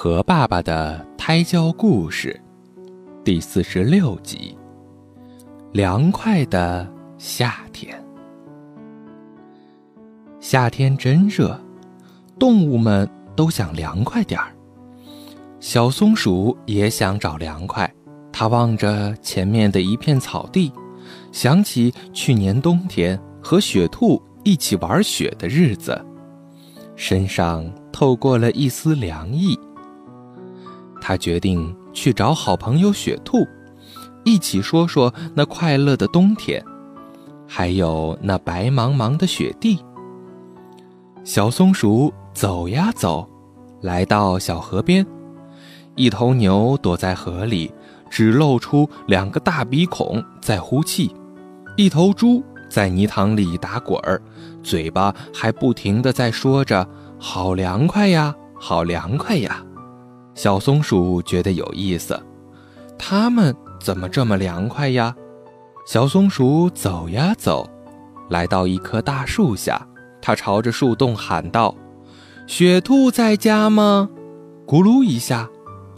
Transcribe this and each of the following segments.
和爸爸的胎教故事，第四十六集。凉快的夏天，夏天真热，动物们都想凉快点儿。小松鼠也想找凉快，它望着前面的一片草地，想起去年冬天和雪兔一起玩雪的日子，身上透过了一丝凉意。他决定去找好朋友雪兔，一起说说那快乐的冬天，还有那白茫茫的雪地。小松鼠走呀走，来到小河边，一头牛躲在河里，只露出两个大鼻孔在呼气；一头猪在泥塘里打滚儿，嘴巴还不停地在说着“好凉快呀，好凉快呀”。小松鼠觉得有意思，它们怎么这么凉快呀？小松鼠走呀走，来到一棵大树下，它朝着树洞喊道：“雪兔在家吗？”咕噜一下，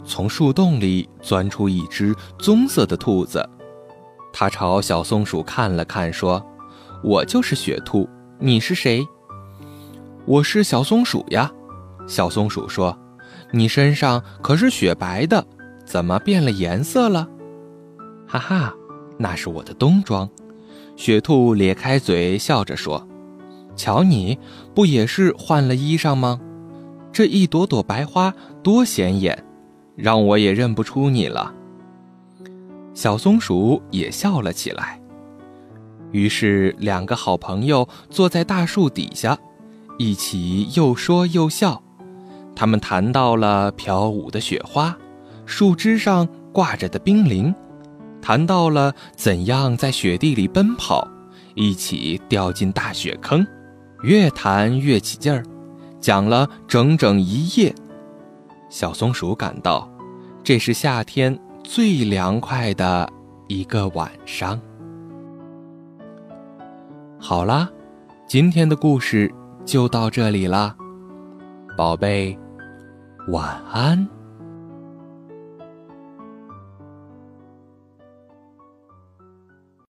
从树洞里钻出一只棕色的兔子，它朝小松鼠看了看，说：“我就是雪兔，你是谁？”“我是小松鼠呀。”小松鼠说。你身上可是雪白的，怎么变了颜色了？哈哈，那是我的冬装。雪兔咧开嘴笑着说：“瞧你，不也是换了衣裳吗？这一朵朵白花多显眼，让我也认不出你了。”小松鼠也笑了起来。于是，两个好朋友坐在大树底下，一起又说又笑。他们谈到了飘舞的雪花，树枝上挂着的冰凌，谈到了怎样在雪地里奔跑，一起掉进大雪坑，越谈越起劲儿，讲了整整一夜。小松鼠感到，这是夏天最凉快的一个晚上。好啦，今天的故事就到这里啦。宝贝，晚安。